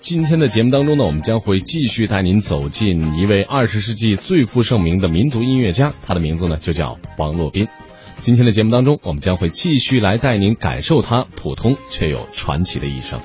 今天的节目当中呢，我们将会继续带您走进一位二十世纪最负盛名的民族音乐家，他的名字呢就叫王洛宾。今天的节目当中，我们将会继续来带您感受他普通却又传奇的一生。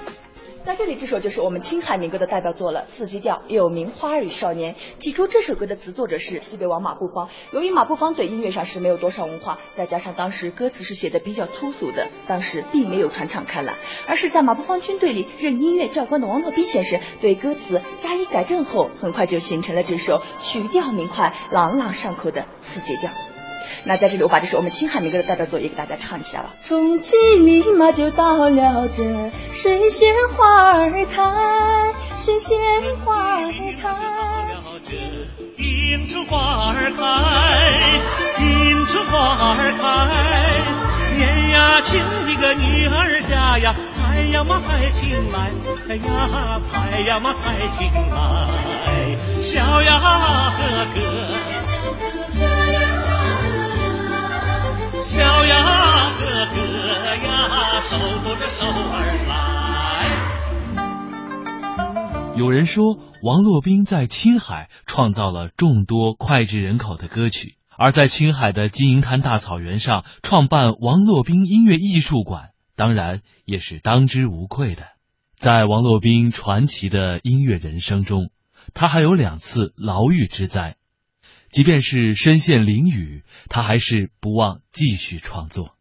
在这里，这首就是我们青海民歌的代表作了，《四季调》，又名《花儿与少年》。起初，这首歌的词作者是西北王马步芳。由于马步芳对音乐上是没有多少文化，再加上当时歌词是写的比较粗俗的，当时并没有传唱开来。而是在马步芳军队里任音乐教官的王洛宾先生对歌词加以改正后，很快就形成了这首曲调明快、朗朗上口的《四季调》。那在这里，我把这首我们青海民歌的代表作也给大家唱一下吧。风起立马就到了这，水仙花儿开，水仙花儿开了这。迎春花儿开，迎春花儿开，年呀轻的个女儿家呀，采呀嘛采青来，哎呀采呀嘛采青来，小呀哥哥，手托着手儿来。有人说，王洛宾在青海创造了众多脍炙人口的歌曲，而在青海的金银滩大草原上创办王洛宾音乐艺术馆，当然也是当之无愧的。在王洛宾传奇的音乐人生中，他还有两次牢狱之灾。即便是身陷囹圄，他还是不忘继续创作。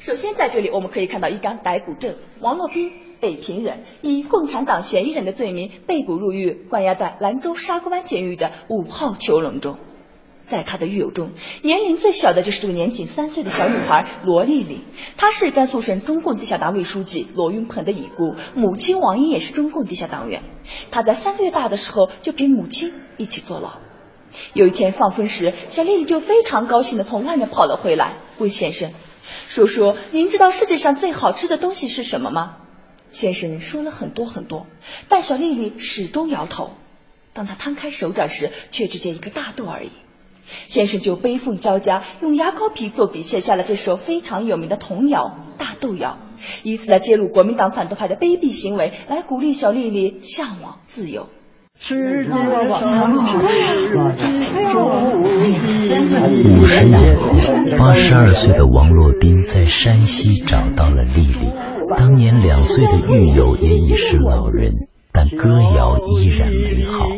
首先，在这里我们可以看到一张逮捕证：王洛宾，北平人，以共产党嫌疑人的罪名被捕入狱，关押在兰州沙沟湾监狱的五号囚笼中。在他的狱友中，年龄最小的就是这个年仅三岁的小女孩罗丽丽。她是甘肃省中共地下党委书记罗云鹏的已故，母亲王英也是中共地下党员。她在三个月大的时候就陪母亲一起坐牢。有一天放风时，小丽丽就非常高兴的从外面跑了回来，问先生：“叔叔，您知道世界上最好吃的东西是什么吗？”先生说了很多很多，但小丽丽始终摇头。当他摊开手掌时，却只见一个大豆而已。先生就悲愤交加，用牙膏皮做笔写下了这首非常有名的童谣《大豆谣》，以此来揭露国民党反动派的卑鄙行为，来鼓励小丽丽向往自由。五十年后，八十二岁的王洛宾在山西找到了丽丽。当年两岁的狱友也已是老人，但歌谣依然美好。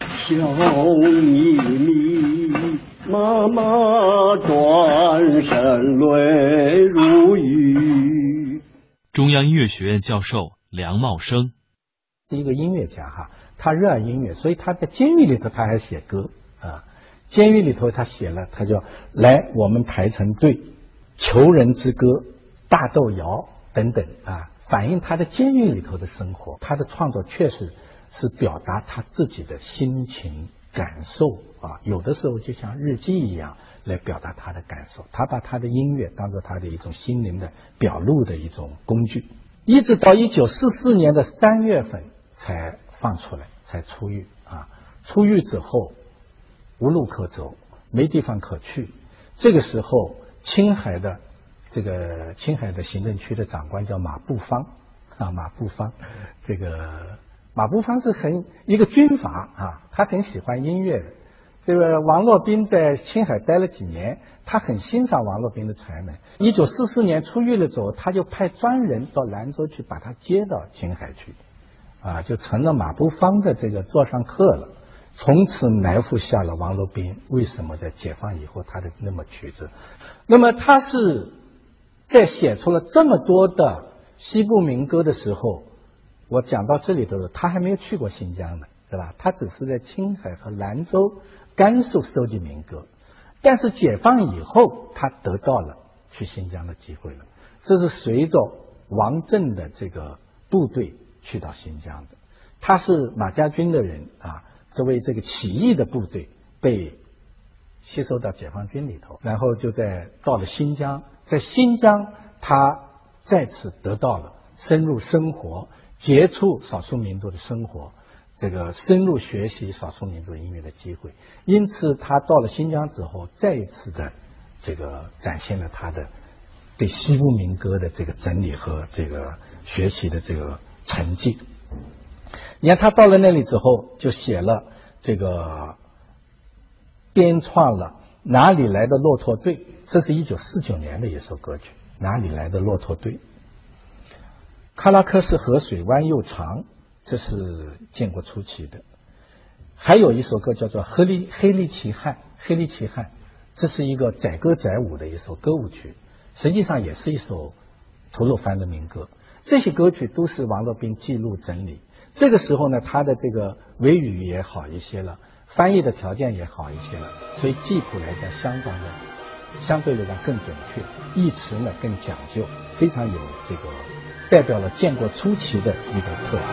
小咪咪，妈妈转身泪如雨。中央音乐学院教授梁茂生，一个音乐家哈。他热爱音乐，所以他在监狱里头他还写歌啊。监狱里头他写了，他叫来我们排成队，求人之歌、大豆谣等等啊，反映他的监狱里头的生活。他的创作确实是表达他自己的心情感受啊，有的时候就像日记一样来表达他的感受。他把他的音乐当做他的一种心灵的表露的一种工具，一直到一九四四年的三月份才。放出来才出狱啊！出狱之后无路可走，没地方可去。这个时候，青海的这个青海的行政区的长官叫马步芳啊，马步芳。这个马步芳是很一个军阀啊，他很喜欢音乐的。这个王洛宾在青海待了几年，他很欣赏王洛宾的才能。一九四四年出狱了之后，他就派专人到兰州去把他接到青海去。啊，就成了马步芳的这个座上客了，从此埋伏下了王洛宾。为什么在解放以后他的那么曲折？那么他是在写出了这么多的西部民歌的时候，我讲到这里的时候，他还没有去过新疆呢，对吧？他只是在青海和兰州、甘肃收集民歌。但是解放以后，他得到了去新疆的机会了。这是随着王震的这个部队。去到新疆的，他是马家军的人啊，作为这个起义的部队被吸收到解放军里头，然后就在到了新疆，在新疆他再次得到了深入生活、接触少数民族的生活，这个深入学习少数民族音乐的机会。因此，他到了新疆之后，再一次的这个展现了他的对西部民歌的这个整理和这个学习的这个。成绩，你看他到了那里之后，就写了这个，编创了哪里来的骆驼队？这是一九四九年的一首歌曲。哪里来的骆驼队？喀拉克斯河水弯又长，这是建国初期的。还有一首歌叫做《黑利黑利奇汉》，黑利奇汉，这是一个载歌载舞的一首歌舞曲，实际上也是一首吐鲁番的民歌。这些歌曲都是王洛宾记录整理。这个时候呢，他的这个维语也好一些了，翻译的条件也好一些了，所以记谱来讲相当的，相对来讲更准确，译词呢更讲究，非常有这个代表了建国初期的一个特点。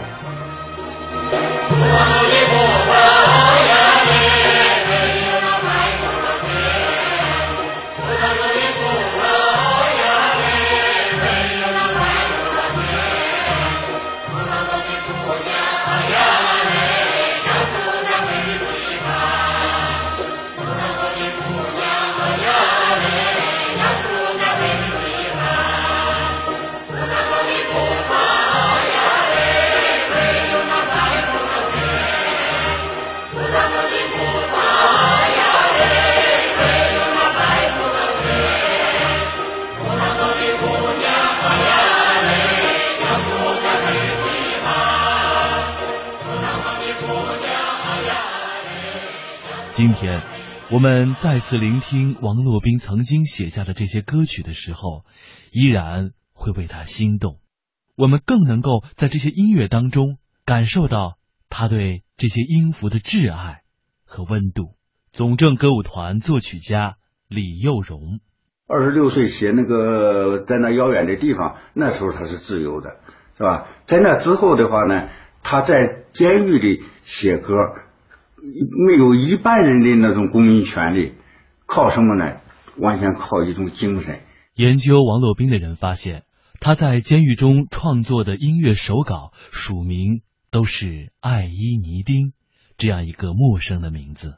今天，我们再次聆听王洛宾曾经写下的这些歌曲的时候，依然会为他心动。我们更能够在这些音乐当中感受到他对这些音符的挚爱和温度。总政歌舞团作曲家李幼荣，二十六岁写那个在那遥远的地方，那时候他是自由的，是吧？在那之后的话呢，他在监狱里写歌。没有一般人的那种公民权利，靠什么呢？完全靠一种精神。研究王洛宾的人发现，他在监狱中创作的音乐手稿署名都是艾依尼丁这样一个陌生的名字。